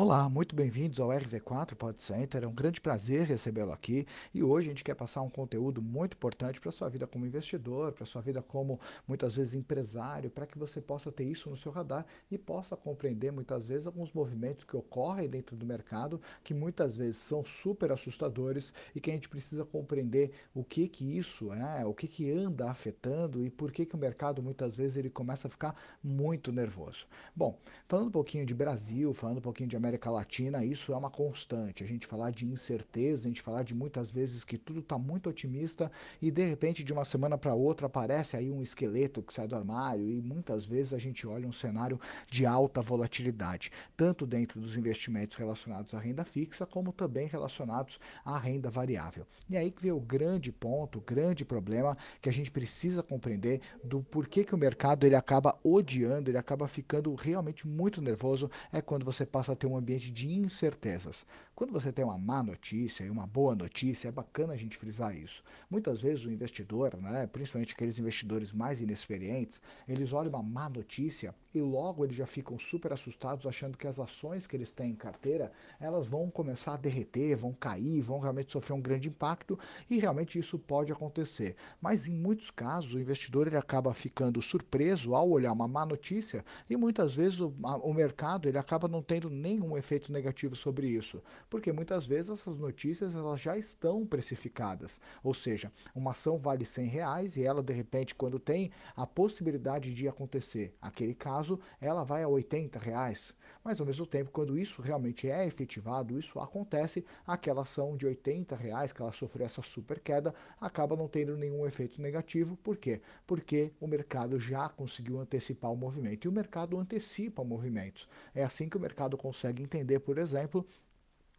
Olá, muito bem-vindos ao RV4 Pod Center. É um grande prazer recebê-lo aqui e hoje a gente quer passar um conteúdo muito importante para sua vida como investidor, para sua vida como muitas vezes empresário, para que você possa ter isso no seu radar e possa compreender muitas vezes alguns movimentos que ocorrem dentro do mercado que muitas vezes são super assustadores e que a gente precisa compreender o que que isso é, o que que anda afetando e por que que o mercado muitas vezes ele começa a ficar muito nervoso. Bom, falando um pouquinho de Brasil, falando um pouquinho de América América Latina, isso é uma constante. A gente falar de incerteza, a gente falar de muitas vezes que tudo está muito otimista e de repente de uma semana para outra aparece aí um esqueleto que sai do armário e muitas vezes a gente olha um cenário de alta volatilidade, tanto dentro dos investimentos relacionados à renda fixa como também relacionados à renda variável. E aí que vem o grande ponto, o grande problema que a gente precisa compreender do porquê que o mercado ele acaba odiando, ele acaba ficando realmente muito nervoso é quando você passa a ter uma ambiente de incertezas. Quando você tem uma má notícia e uma boa notícia, é bacana a gente frisar isso. Muitas vezes o investidor, né, principalmente aqueles investidores mais inexperientes, eles olham uma má notícia e logo eles já ficam super assustados achando que as ações que eles têm em carteira, elas vão começar a derreter, vão cair, vão realmente sofrer um grande impacto e realmente isso pode acontecer. Mas em muitos casos o investidor ele acaba ficando surpreso ao olhar uma má notícia e muitas vezes o, a, o mercado ele acaba não tendo nenhum um efeito negativo sobre isso, porque muitas vezes essas notícias elas já estão precificadas, ou seja, uma ação vale 100 reais e ela de repente quando tem a possibilidade de acontecer aquele caso, ela vai a 80 reais, mas ao mesmo tempo, quando isso realmente é efetivado, isso acontece, aquela ação de 80 reais que ela sofreu essa super queda acaba não tendo nenhum efeito negativo. Por quê? Porque o mercado já conseguiu antecipar o movimento e o mercado antecipa movimentos. É assim que o mercado consegue entender, por exemplo,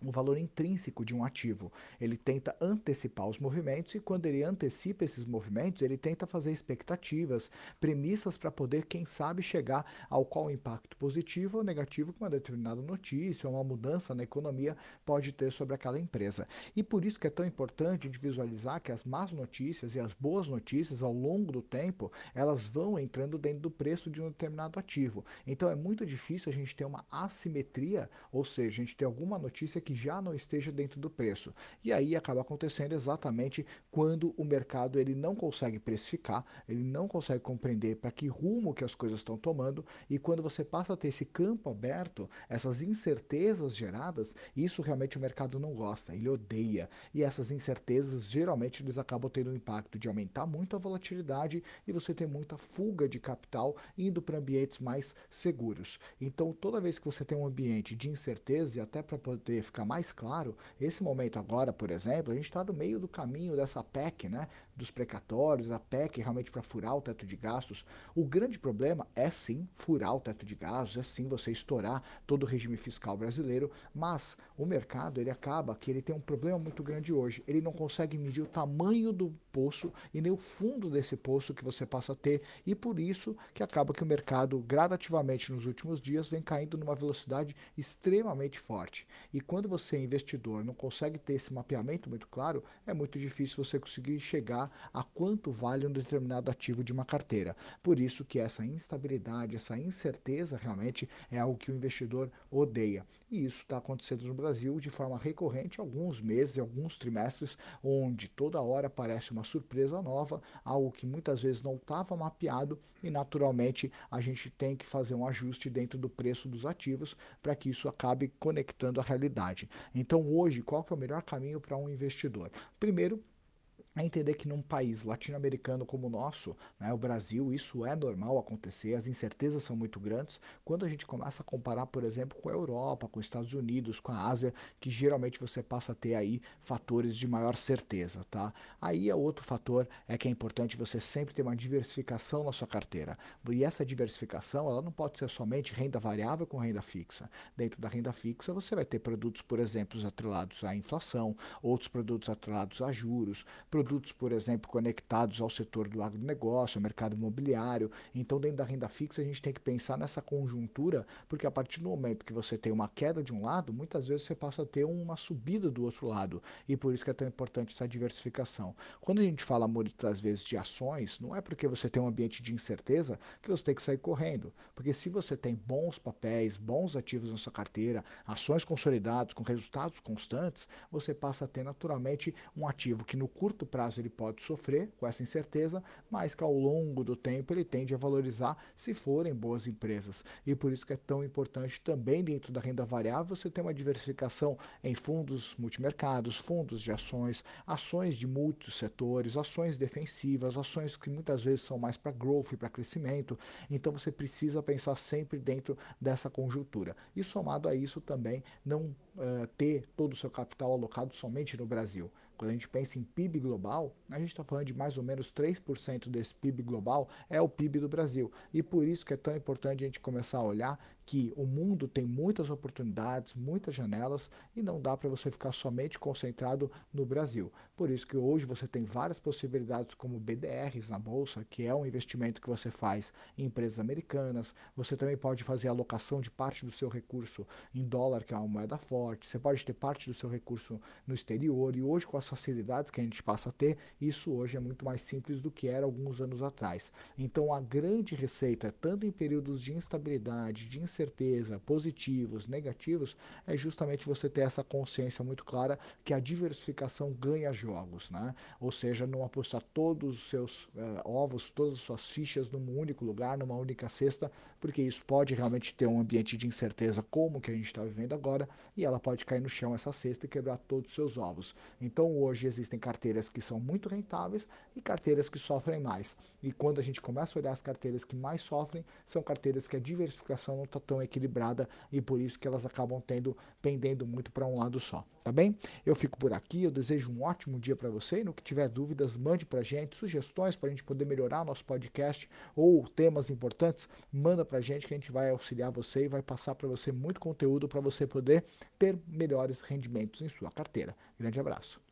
o valor intrínseco de um ativo. Ele tenta antecipar os movimentos e quando ele antecipa esses movimentos, ele tenta fazer expectativas, premissas para poder, quem sabe, chegar ao qual impacto positivo ou negativo que uma determinada notícia ou uma mudança na economia pode ter sobre aquela empresa. E por isso que é tão importante gente visualizar que as más notícias e as boas notícias ao longo do tempo, elas vão entrando dentro do preço de um determinado ativo. Então é muito difícil a gente ter uma assimetria, ou seja, a gente ter alguma notícia que que já não esteja dentro do preço. E aí acaba acontecendo exatamente quando o mercado ele não consegue precificar, ele não consegue compreender para que rumo que as coisas estão tomando e quando você passa a ter esse campo aberto, essas incertezas geradas, isso realmente o mercado não gosta, ele odeia. E essas incertezas geralmente eles acabam tendo o impacto de aumentar muito a volatilidade e você ter muita fuga de capital indo para ambientes mais seguros. Então, toda vez que você tem um ambiente de incerteza e até para poder ficar mais claro, esse momento agora, por exemplo, a gente está no meio do caminho dessa PEC, né, dos precatórios, a PEC realmente para furar o teto de gastos. O grande problema é sim furar o teto de gastos, é sim você estourar todo o regime fiscal brasileiro, mas o mercado ele acaba que ele tem um problema muito grande hoje. Ele não consegue medir o tamanho do poço e nem o fundo desse poço que você passa a ter e por isso que acaba que o mercado gradativamente nos últimos dias vem caindo numa velocidade extremamente forte. E quando você é investidor não consegue ter esse mapeamento muito claro, é muito difícil você conseguir chegar a quanto vale um determinado ativo de uma carteira. Por isso que essa instabilidade, essa incerteza realmente é algo que o investidor odeia. E isso está acontecendo no Brasil de forma recorrente, alguns meses, alguns trimestres, onde toda hora aparece uma surpresa nova, algo que muitas vezes não estava mapeado e naturalmente a gente tem que fazer um ajuste dentro do preço dos ativos para que isso acabe conectando a realidade. Então, hoje, qual que é o melhor caminho para um investidor? Primeiro, é entender que num país latino-americano como o nosso, né, o Brasil, isso é normal acontecer, as incertezas são muito grandes. Quando a gente começa a comparar, por exemplo, com a Europa, com os Estados Unidos, com a Ásia, que geralmente você passa a ter aí fatores de maior certeza, tá? Aí é outro fator é que é importante você sempre ter uma diversificação na sua carteira. E essa diversificação, ela não pode ser somente renda variável com renda fixa. Dentro da renda fixa, você vai ter produtos, por exemplo, atrelados à inflação, outros produtos atrelados a juros, produtos, por exemplo, conectados ao setor do agronegócio, ao mercado imobiliário. Então, dentro da renda fixa, a gente tem que pensar nessa conjuntura, porque a partir do momento que você tem uma queda de um lado, muitas vezes você passa a ter uma subida do outro lado. E por isso que é tão importante essa diversificação. Quando a gente fala muitas vezes de ações, não é porque você tem um ambiente de incerteza que você tem que sair correndo. Porque se você tem bons papéis, bons ativos na sua carteira, ações consolidadas com resultados constantes, você passa a ter naturalmente um ativo que no curto prazo ele pode sofrer com essa incerteza, mas que ao longo do tempo ele tende a valorizar se forem boas empresas. E por isso que é tão importante também dentro da renda variável você ter uma diversificação em fundos multimercados, fundos de ações, ações de muitos setores, ações defensivas, ações que muitas vezes são mais para growth e para crescimento. Então você precisa pensar sempre dentro dessa conjuntura. E somado a isso também não uh, ter todo o seu capital alocado somente no Brasil. Quando a gente pensa em PIB global, a gente está falando de mais ou menos 3% desse PIB global é o PIB do Brasil. E por isso que é tão importante a gente começar a olhar que o mundo tem muitas oportunidades, muitas janelas e não dá para você ficar somente concentrado no Brasil. Por isso que hoje você tem várias possibilidades como BDRs na bolsa, que é um investimento que você faz em empresas americanas. Você também pode fazer alocação de parte do seu recurso em dólar, que é uma moeda forte. Você pode ter parte do seu recurso no exterior e hoje com as facilidades que a gente passa a ter, isso hoje é muito mais simples do que era alguns anos atrás. Então a grande receita, tanto em períodos de instabilidade, de incerteza, certeza, positivos, negativos, é justamente você ter essa consciência muito clara que a diversificação ganha jogos, né? Ou seja, não apostar todos os seus uh, ovos, todas as suas fichas num único lugar, numa única cesta, porque isso pode realmente ter um ambiente de incerteza como que a gente está vivendo agora e ela pode cair no chão essa cesta e quebrar todos os seus ovos. Então hoje existem carteiras que são muito rentáveis e carteiras que sofrem mais. E quando a gente começa a olhar as carteiras que mais sofrem, são carteiras que a diversificação não está tão equilibrada e por isso que elas acabam tendo pendendo muito para um lado só, tá bem? Eu fico por aqui, eu desejo um ótimo dia para você e no que tiver dúvidas, mande para gente sugestões para a gente poder melhorar nosso podcast ou temas importantes, manda para gente que a gente vai auxiliar você e vai passar para você muito conteúdo para você poder ter melhores rendimentos em sua carteira. Grande abraço.